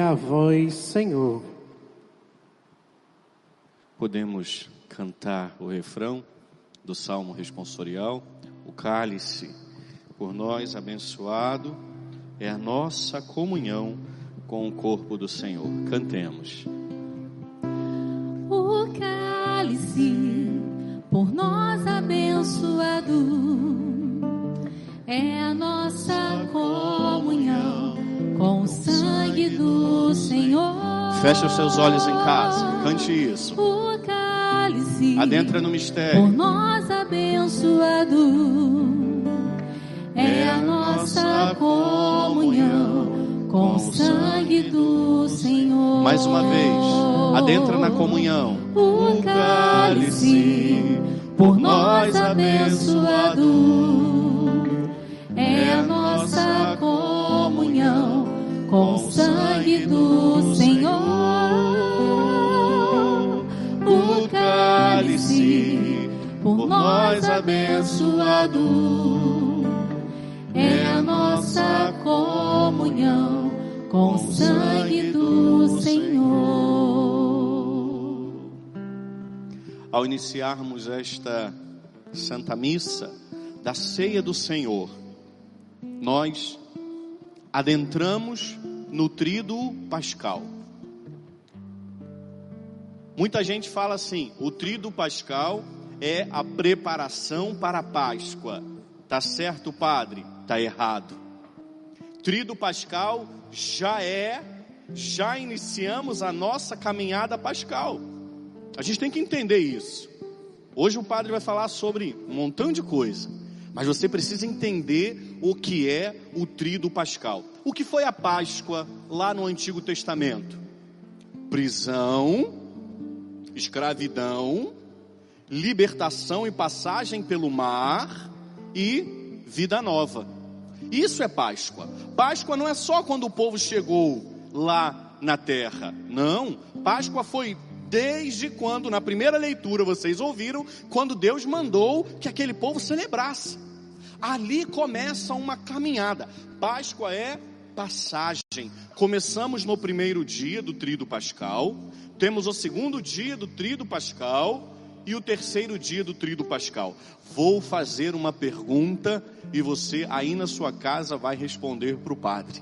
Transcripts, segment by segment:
a vós, Senhor. Podemos cantar o refrão do Salmo responsorial, o cálice por nós abençoado é a nossa comunhão com o corpo do Senhor. Cantemos. O cálice por nós abençoado é a nossa comunhão com o sangue do Senhor. Feche os seus olhos em casa, cante isso. O cálice Adentra no por mistério. nós abençoado é a nossa comunhão com o sangue do Senhor. Mais uma vez, adentra na comunhão. O cálice por nós abençoado é a nossa comunhão com o sangue do Senhor. O cálice por nós abençoado é a nossa comunhão com o sangue do Senhor. Ao iniciarmos esta Santa Missa da Ceia do Senhor, nós adentramos no Tríduo Pascal. Muita gente fala assim: o Tríduo Pascal é a preparação para a Páscoa. Tá certo, padre? Tá errado. Tríduo Pascal já é, já iniciamos a nossa caminhada pascal. A gente tem que entender isso. Hoje o padre vai falar sobre um montão de coisa, mas você precisa entender o que é o Tríduo Pascal. O que foi a Páscoa lá no Antigo Testamento? Prisão, escravidão, libertação e passagem pelo mar e vida nova. Isso é Páscoa. Páscoa não é só quando o povo chegou lá na terra. Não. Páscoa foi desde quando, na primeira leitura, vocês ouviram, quando Deus mandou que aquele povo celebrasse. Ali começa uma caminhada. Páscoa é passagem. Começamos no primeiro dia do Tríduo Pascal, temos o segundo dia do Tríduo Pascal e o terceiro dia do Tríduo Pascal. Vou fazer uma pergunta e você aí na sua casa vai responder para o padre.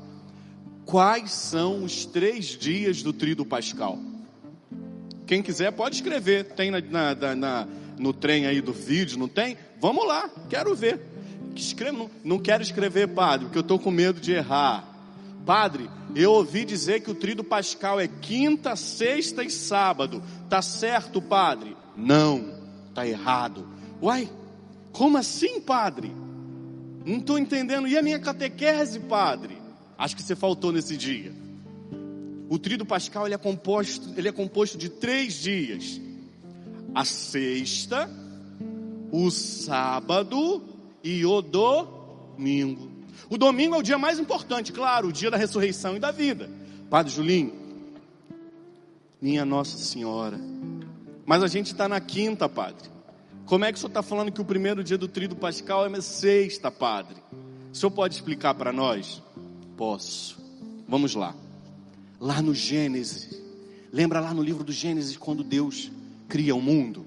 Quais são os três dias do Tríduo Pascal? Quem quiser pode escrever. Tem na- na- na- no trem aí do vídeo, não tem? Vamos lá, quero ver. Escreve, não, não quero escrever, padre, porque eu estou com medo de errar. Padre, eu ouvi dizer que o tríduo pascal é quinta, sexta e sábado. Tá certo, padre? Não, tá errado. Uai, como assim, padre? Não estou entendendo. E a minha catequese, padre? Acho que você faltou nesse dia. O tríduo pascal ele é composto, ele é composto de três dias: a sexta, o sábado e o domingo. O domingo é o dia mais importante, claro, o dia da ressurreição e da vida. Padre Julinho, minha Nossa Senhora. Mas a gente está na quinta, padre. Como é que o senhor está falando que o primeiro dia do tríduo pascal é sexta, padre? O senhor pode explicar para nós? Posso. Vamos lá lá no Gênesis. Lembra lá no livro do Gênesis quando Deus cria o mundo?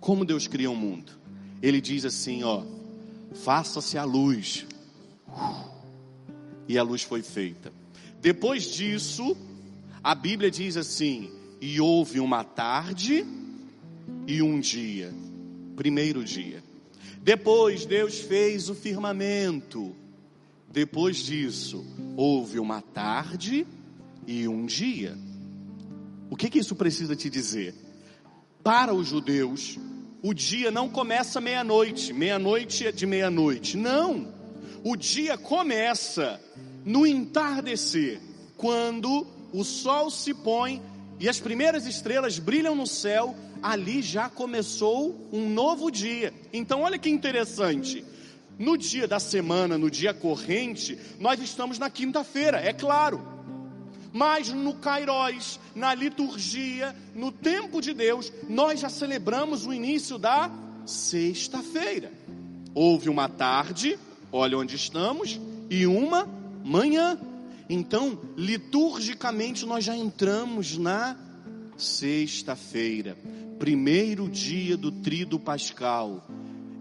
Como Deus cria o mundo? Ele diz assim, ó: "Faça-se a luz". E a luz foi feita. Depois disso, a Bíblia diz assim: "E houve uma tarde e um dia". Primeiro dia. Depois Deus fez o firmamento. Depois disso, houve uma tarde e um dia. O que que isso precisa te dizer? Para os judeus, o dia não começa meia-noite, meia-noite é de meia-noite. Não. O dia começa no entardecer, quando o sol se põe e as primeiras estrelas brilham no céu, ali já começou um novo dia. Então, olha que interessante. No dia da semana, no dia corrente, nós estamos na quinta-feira, é claro. Mas no Kairos, na liturgia, no tempo de Deus, nós já celebramos o início da sexta-feira. Houve uma tarde, olha onde estamos, e uma manhã. Então, liturgicamente, nós já entramos na sexta-feira, primeiro dia do trido pascal.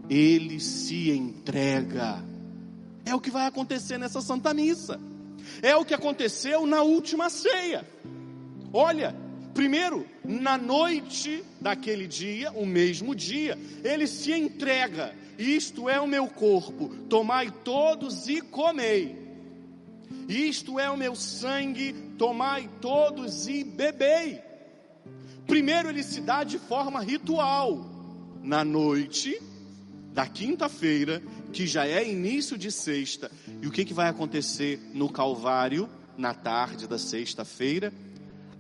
Ele se entrega. É o que vai acontecer nessa Santa Missa. É o que aconteceu na última ceia. Olha, primeiro, na noite daquele dia, o mesmo dia, ele se entrega. Isto é o meu corpo, tomai todos e comei. Isto é o meu sangue, tomai todos e bebei. Primeiro ele se dá de forma ritual. Na noite da quinta-feira, que já é início de sexta. E o que, que vai acontecer no Calvário, na tarde da sexta-feira?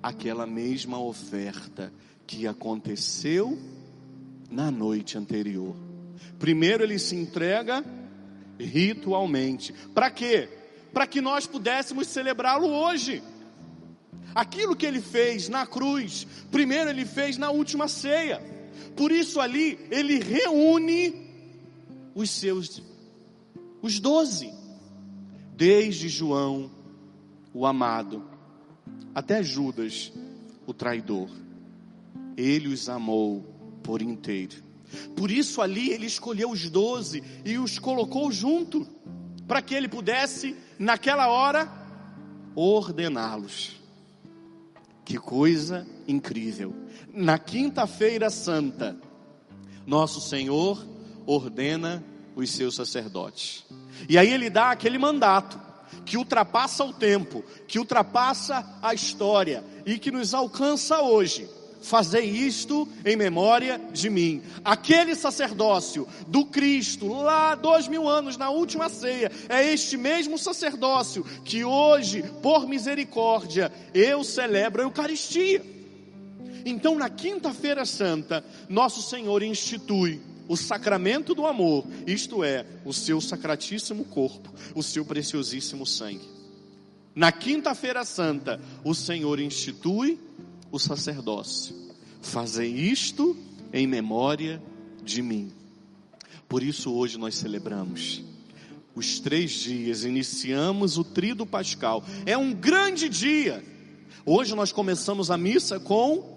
Aquela mesma oferta que aconteceu na noite anterior. Primeiro ele se entrega ritualmente. Para quê? Para que nós pudéssemos celebrá-lo hoje. Aquilo que ele fez na cruz, primeiro ele fez na última ceia. Por isso ali ele reúne os seus, os doze, desde João, o amado, até Judas, o traidor. Ele os amou por inteiro. Por isso ali ele escolheu os doze e os colocou junto, para que ele pudesse, naquela hora, ordená-los. Que coisa incrível. Na quinta-feira santa, nosso Senhor ordena os seus sacerdotes. E aí ele dá aquele mandato que ultrapassa o tempo, que ultrapassa a história e que nos alcança hoje. Fazei isto em memória de mim. Aquele sacerdócio do Cristo, lá dois mil anos, na última ceia, é este mesmo sacerdócio que hoje, por misericórdia, eu celebro a Eucaristia. Então, na Quinta-feira Santa, nosso Senhor institui o sacramento do amor, isto é, o seu sacratíssimo corpo, o seu preciosíssimo sangue. Na quinta-feira santa, o Senhor institui o sacerdócio. Fazei isto em memória de mim. Por isso hoje nós celebramos os três dias, iniciamos o trido pascal. É um grande dia. Hoje nós começamos a missa com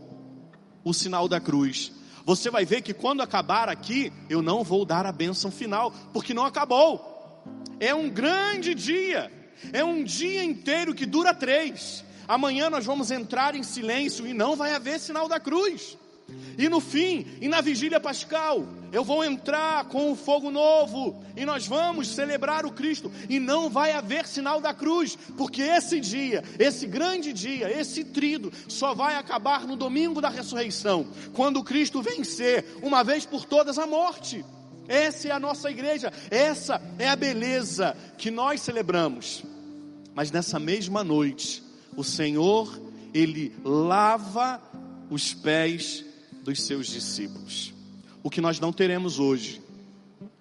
o sinal da cruz você vai ver que quando acabar aqui, eu não vou dar a bênção final, porque não acabou. É um grande dia, é um dia inteiro que dura três. Amanhã nós vamos entrar em silêncio e não vai haver sinal da cruz. E no fim, e na vigília pascal, eu vou entrar com o fogo novo e nós vamos celebrar o Cristo. E não vai haver sinal da cruz, porque esse dia, esse grande dia, esse trido, só vai acabar no domingo da ressurreição, quando Cristo vencer, uma vez por todas, a morte. Essa é a nossa igreja, essa é a beleza que nós celebramos. Mas nessa mesma noite, o Senhor, Ele lava os pés dos seus discípulos. O que nós não teremos hoje,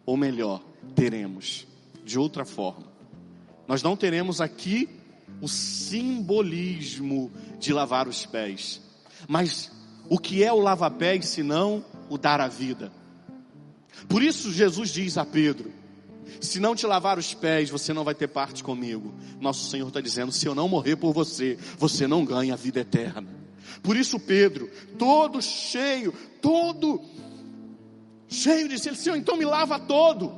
ou melhor, teremos de outra forma. Nós não teremos aqui o simbolismo de lavar os pés. Mas o que é o lava-pés senão o dar a vida? Por isso Jesus diz a Pedro: se não te lavar os pés, você não vai ter parte comigo. Nosso Senhor está dizendo: se eu não morrer por você, você não ganha a vida eterna. Por isso Pedro, todo cheio, todo cheio de si, Senhor, então me lava todo.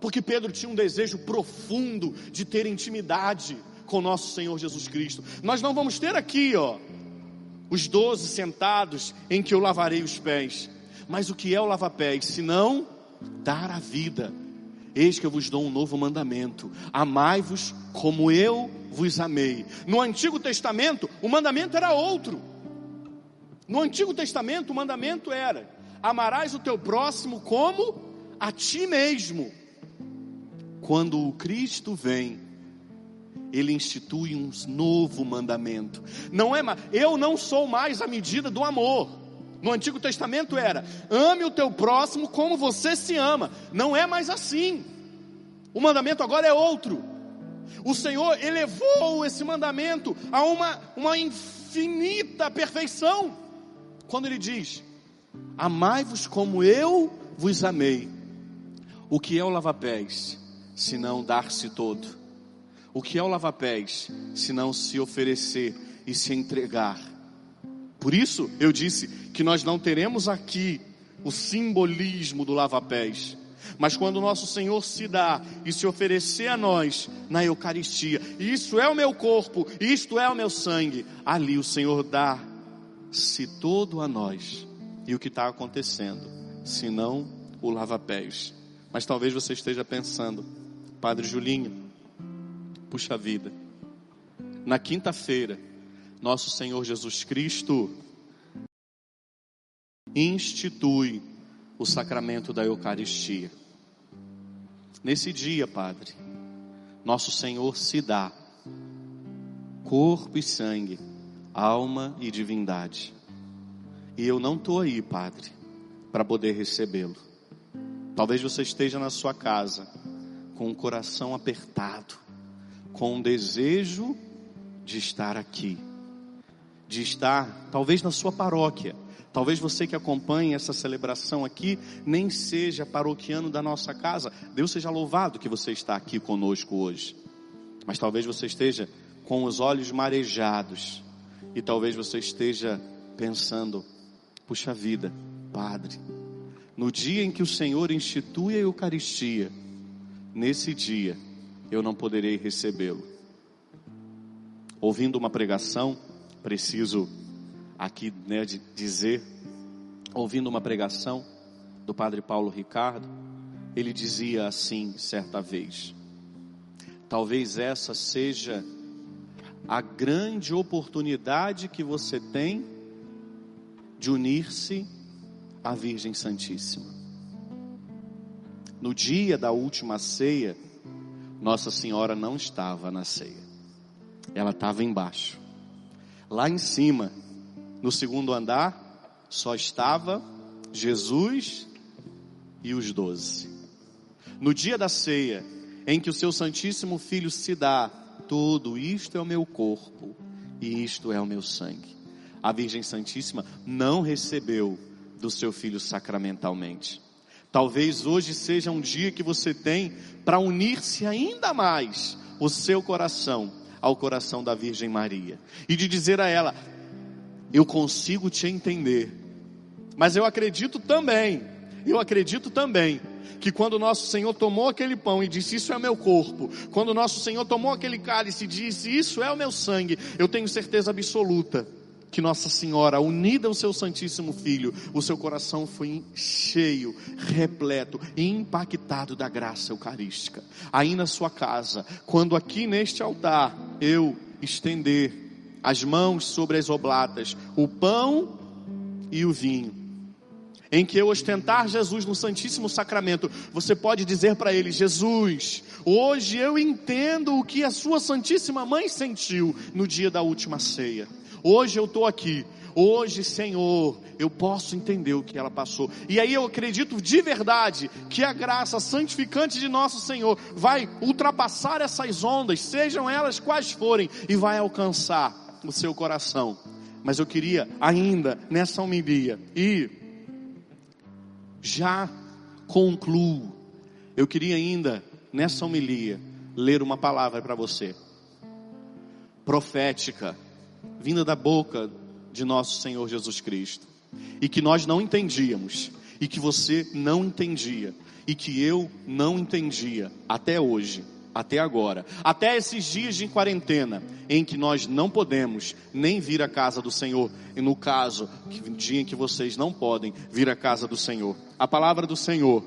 Porque Pedro tinha um desejo profundo de ter intimidade com nosso Senhor Jesus Cristo. Nós não vamos ter aqui, ó, os doze sentados em que eu lavarei os pés. Mas o que é o lava-pés? Senão dar a vida. Eis que eu vos dou um novo mandamento: amai-vos como eu vos amei. No Antigo Testamento, o mandamento era outro. No Antigo Testamento, o mandamento era: amarás o teu próximo como a ti mesmo. Quando o Cristo vem, ele institui um novo mandamento. Não é, eu não sou mais a medida do amor. No Antigo Testamento era: ame o teu próximo como você se ama. Não é mais assim. O mandamento agora é outro. O Senhor elevou esse mandamento a uma, uma infinita perfeição quando ele diz: Amai-vos como eu vos amei. O que é o lava-pés, se não dar-se todo? O que é o lava-pés, se não se oferecer e se entregar? Por isso eu disse que nós não teremos aqui o simbolismo do lava-pés. Mas quando o nosso Senhor se dá e se oferecer a nós na Eucaristia, isso é o meu corpo, isto é o meu sangue, ali o Senhor dá-se todo a nós. E o que está acontecendo? Senão o lava-pés. Mas talvez você esteja pensando, Padre Julinho, puxa vida, na quinta-feira, nosso Senhor Jesus Cristo institui o sacramento da Eucaristia. Nesse dia, Padre, nosso Senhor se dá corpo e sangue, alma e divindade. E eu não estou aí, Padre, para poder recebê-lo. Talvez você esteja na sua casa com o coração apertado, com um desejo de estar aqui, de estar talvez na sua paróquia. Talvez você que acompanhe essa celebração aqui nem seja paroquiano da nossa casa. Deus seja louvado que você está aqui conosco hoje. Mas talvez você esteja com os olhos marejados e talvez você esteja pensando: puxa vida, Padre, no dia em que o Senhor institui a Eucaristia, nesse dia eu não poderei recebê-lo. Ouvindo uma pregação, preciso aqui né, de dizer, ouvindo uma pregação do Padre Paulo Ricardo, ele dizia assim certa vez: talvez essa seja a grande oportunidade que você tem de unir-se à Virgem Santíssima. No dia da última ceia, Nossa Senhora não estava na ceia, ela estava embaixo. Lá em cima, no segundo andar, só estava Jesus e os doze. No dia da ceia, em que o seu Santíssimo Filho se dá, tudo isto é o meu corpo e isto é o meu sangue. A Virgem Santíssima não recebeu do seu filho sacramentalmente. Talvez hoje seja um dia que você tem para unir-se ainda mais o seu coração ao coração da Virgem Maria e de dizer a ela: Eu consigo te entender, mas eu acredito também, eu acredito também que quando nosso Senhor tomou aquele pão e disse: Isso é meu corpo, quando nosso Senhor tomou aquele cálice e disse: Isso é o meu sangue, eu tenho certeza absoluta que Nossa Senhora, unida ao seu Santíssimo Filho, o seu coração foi cheio, repleto e impactado da graça eucarística. Aí na sua casa, quando aqui neste altar eu estender as mãos sobre as oblatas, o pão e o vinho, em que eu ostentar Jesus no Santíssimo Sacramento, você pode dizer para ele: Jesus, hoje eu entendo o que a Sua Santíssima Mãe sentiu no dia da última ceia. Hoje eu estou aqui. Hoje, Senhor, eu posso entender o que ela passou. E aí eu acredito de verdade que a graça santificante de nosso Senhor vai ultrapassar essas ondas, sejam elas quais forem, e vai alcançar o seu coração. Mas eu queria ainda nessa homilia e já concluo. Eu queria ainda nessa homilia ler uma palavra para você. Profética vinda da boca de nosso Senhor Jesus Cristo, e que nós não entendíamos, e que você não entendia, e que eu não entendia até hoje, até agora, até esses dias de quarentena, em que nós não podemos nem vir à casa do Senhor, e no caso, dia em que vocês não podem vir à casa do Senhor. A palavra do Senhor,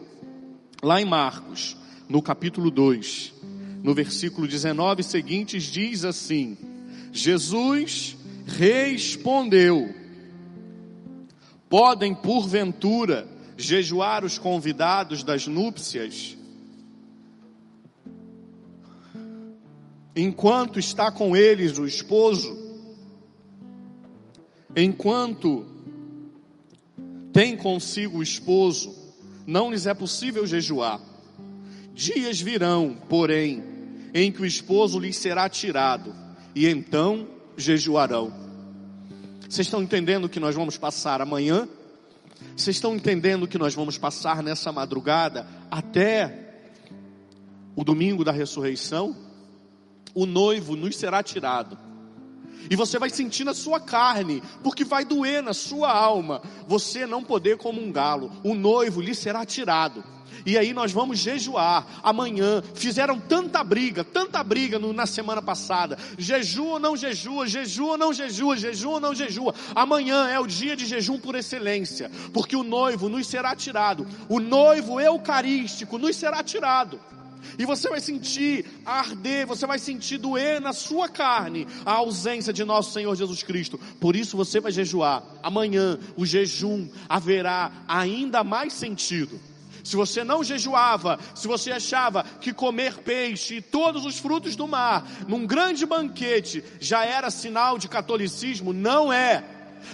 lá em Marcos, no capítulo 2, no versículo 19 seguintes, diz assim: Jesus respondeu: Podem porventura jejuar os convidados das núpcias? Enquanto está com eles o esposo, enquanto tem consigo o esposo, não lhes é possível jejuar. Dias virão, porém, em que o esposo lhes será tirado, e então jejuarão. Vocês estão entendendo que nós vamos passar amanhã? Vocês estão entendendo que nós vamos passar nessa madrugada até o domingo da ressurreição? O noivo nos será tirado. E você vai sentir na sua carne, porque vai doer na sua alma, você não poder comungá-lo. O noivo lhe será tirado. E aí nós vamos jejuar amanhã. Fizeram tanta briga, tanta briga no, na semana passada. Jejua ou não jejua, jejua ou não jejua, jejua ou não jejua. Amanhã é o dia de jejum por excelência, porque o noivo nos será tirado. O noivo eucarístico nos será tirado. E você vai sentir arder, você vai sentir doer na sua carne a ausência de nosso Senhor Jesus Cristo. Por isso você vai jejuar. Amanhã o jejum haverá ainda mais sentido. Se você não jejuava, se você achava que comer peixe e todos os frutos do mar num grande banquete já era sinal de catolicismo, não é.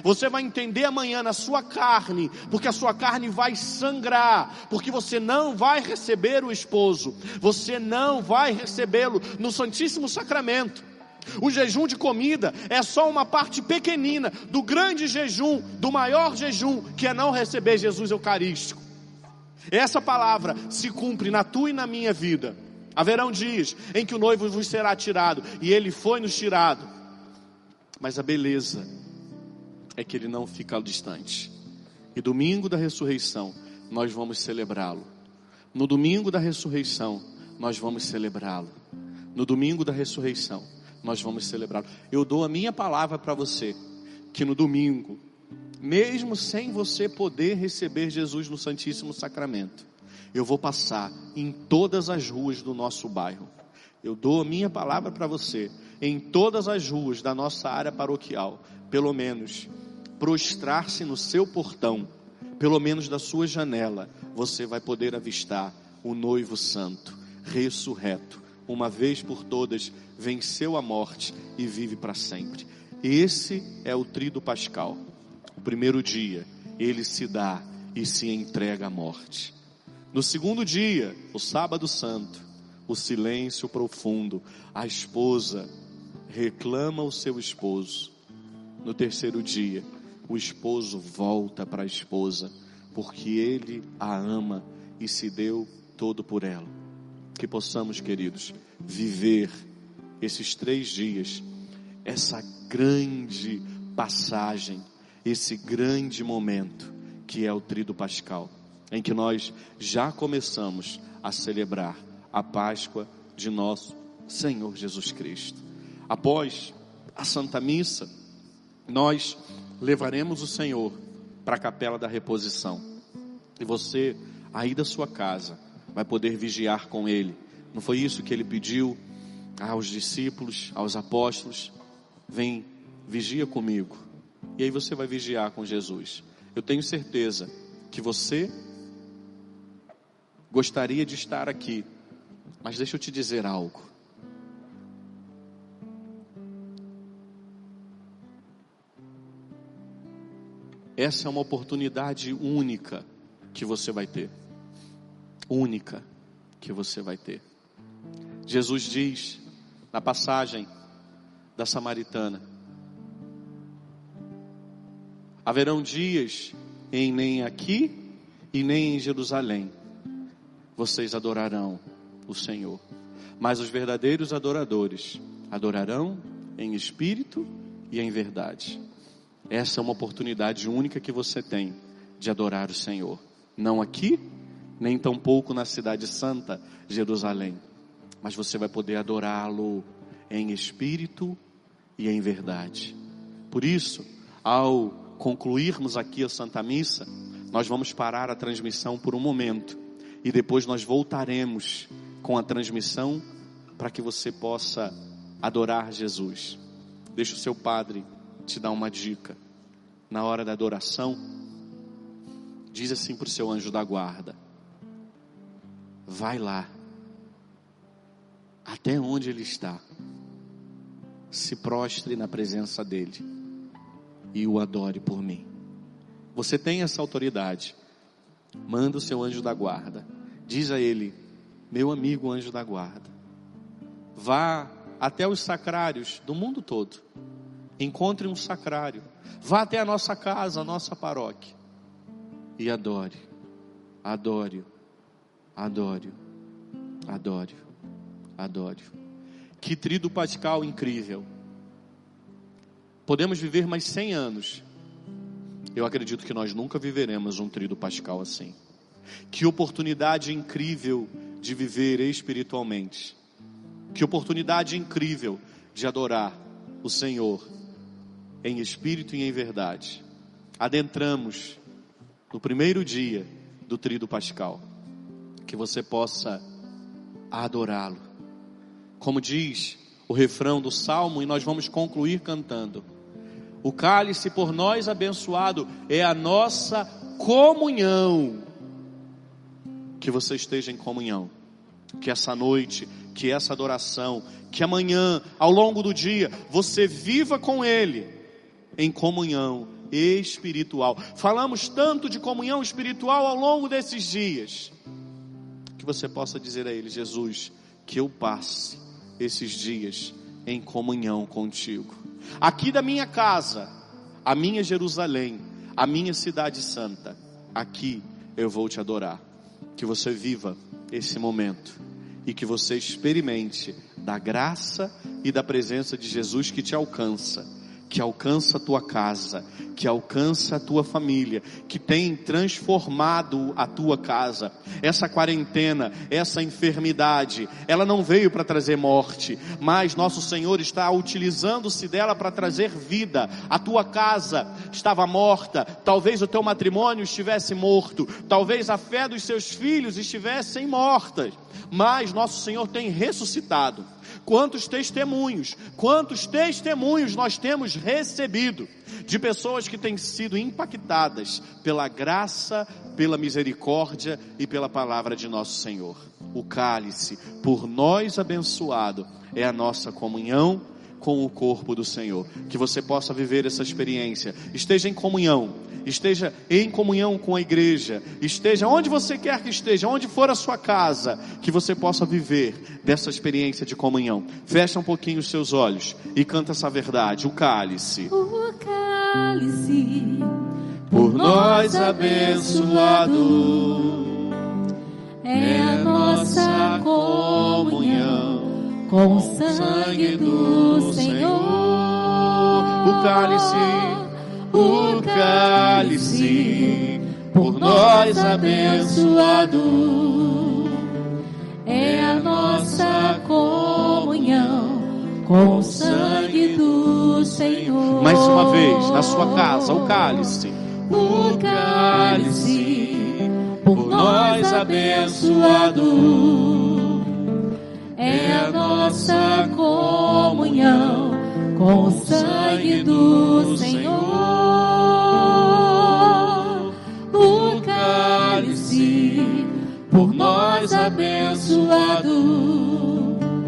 Você vai entender amanhã na sua carne, porque a sua carne vai sangrar, porque você não vai receber o esposo, você não vai recebê-lo no Santíssimo Sacramento. O jejum de comida é só uma parte pequenina do grande jejum, do maior jejum, que é não receber Jesus Eucarístico. Essa palavra se cumpre na tua e na minha vida. Haverão dias em que o noivo vos será tirado, e ele foi nos tirado. Mas a beleza é que ele não fica distante. E domingo da ressurreição, nós vamos celebrá-lo. No domingo da ressurreição, nós vamos celebrá-lo. No domingo da ressurreição, nós vamos celebrá-lo. Eu dou a minha palavra para você, que no domingo, mesmo sem você poder receber Jesus no Santíssimo Sacramento, eu vou passar em todas as ruas do nosso bairro. Eu dou a minha palavra para você, em todas as ruas da nossa área paroquial, pelo menos prostrar-se no seu portão, pelo menos da sua janela, você vai poder avistar o noivo santo, ressurreto, uma vez por todas, venceu a morte e vive para sempre. Esse é o trido pascal. O primeiro dia, ele se dá e se entrega à morte. No segundo dia, o sábado santo, o silêncio profundo, a esposa reclama o seu esposo. No terceiro dia, o esposo volta para a esposa, porque ele a ama e se deu todo por ela. Que possamos, queridos, viver esses três dias, essa grande passagem esse grande momento que é o Trido Pascal, em que nós já começamos a celebrar a Páscoa de nosso Senhor Jesus Cristo. Após a Santa Missa, nós levaremos o Senhor para a capela da reposição. E você, aí da sua casa, vai poder vigiar com Ele. Não foi isso que Ele pediu aos discípulos, aos apóstolos? Vem, vigia comigo e aí você vai vigiar com Jesus. Eu tenho certeza que você gostaria de estar aqui, mas deixa eu te dizer algo. Essa é uma oportunidade única que você vai ter. Única que você vai ter. Jesus diz na passagem da Samaritana: Haverão dias em nem aqui e nem em Jerusalém vocês adorarão o Senhor. Mas os verdadeiros adoradores adorarão em espírito e em verdade. Essa é uma oportunidade única que você tem de adorar o Senhor. Não aqui, nem tampouco na cidade santa, Jerusalém. Mas você vai poder adorá-lo em espírito e em verdade. Por isso, ao concluirmos aqui a Santa Missa, nós vamos parar a transmissão por um momento e depois nós voltaremos com a transmissão para que você possa adorar Jesus. Deixa o seu padre te dar uma dica. Na hora da adoração, diz assim para o seu anjo da guarda: vai lá, até onde ele está, se prostre na presença dele e o adore por mim. Você tem essa autoridade. Manda o seu anjo da guarda. Diz a ele: Meu amigo anjo da guarda, vá até os sacrários do mundo todo. Encontre um sacrário. Vá até a nossa casa, a nossa paróquia. E adore. Adore. Adore. Adore. Adore. Que trido pascal incrível. Podemos viver mais 100 anos. Eu acredito que nós nunca viveremos um trido pascal assim. Que oportunidade incrível de viver espiritualmente. Que oportunidade incrível de adorar o Senhor em espírito e em verdade. Adentramos no primeiro dia do trido pascal. Que você possa adorá-lo. Como diz o refrão do salmo, e nós vamos concluir cantando. O cálice por nós abençoado é a nossa comunhão. Que você esteja em comunhão. Que essa noite, que essa adoração, que amanhã, ao longo do dia, você viva com Ele em comunhão espiritual. Falamos tanto de comunhão espiritual ao longo desses dias. Que você possa dizer a Ele, Jesus, que eu passe esses dias em comunhão contigo. Aqui da minha casa, a minha Jerusalém, a minha cidade santa, aqui eu vou te adorar. Que você viva esse momento e que você experimente da graça e da presença de Jesus que te alcança que alcança a tua casa, que alcança a tua família, que tem transformado a tua casa. Essa quarentena, essa enfermidade, ela não veio para trazer morte, mas nosso Senhor está utilizando-se dela para trazer vida. A tua casa estava morta, talvez o teu matrimônio estivesse morto, talvez a fé dos seus filhos estivessem mortas, mas nosso Senhor tem ressuscitado. Quantos testemunhos, quantos testemunhos nós temos recebido de pessoas que têm sido impactadas pela graça, pela misericórdia e pela palavra de nosso Senhor. O cálice, por nós abençoado, é a nossa comunhão com o corpo do Senhor. Que você possa viver essa experiência. Esteja em comunhão, esteja em comunhão com a igreja, esteja onde você quer que esteja, onde for a sua casa, que você possa viver dessa experiência de comunhão. Fecha um pouquinho os seus olhos e canta essa verdade. O cálice. O cálice por nós abençoado é a nossa comunhão com o sangue do. O cálice, o cálice, por nós abençoado, é a nossa comunhão com o sangue do Senhor. Mais uma vez, na sua casa, o cálice, o cálice, por nós abençoado. É a nossa comunhão com o sangue do Senhor. O cálice por nós abençoado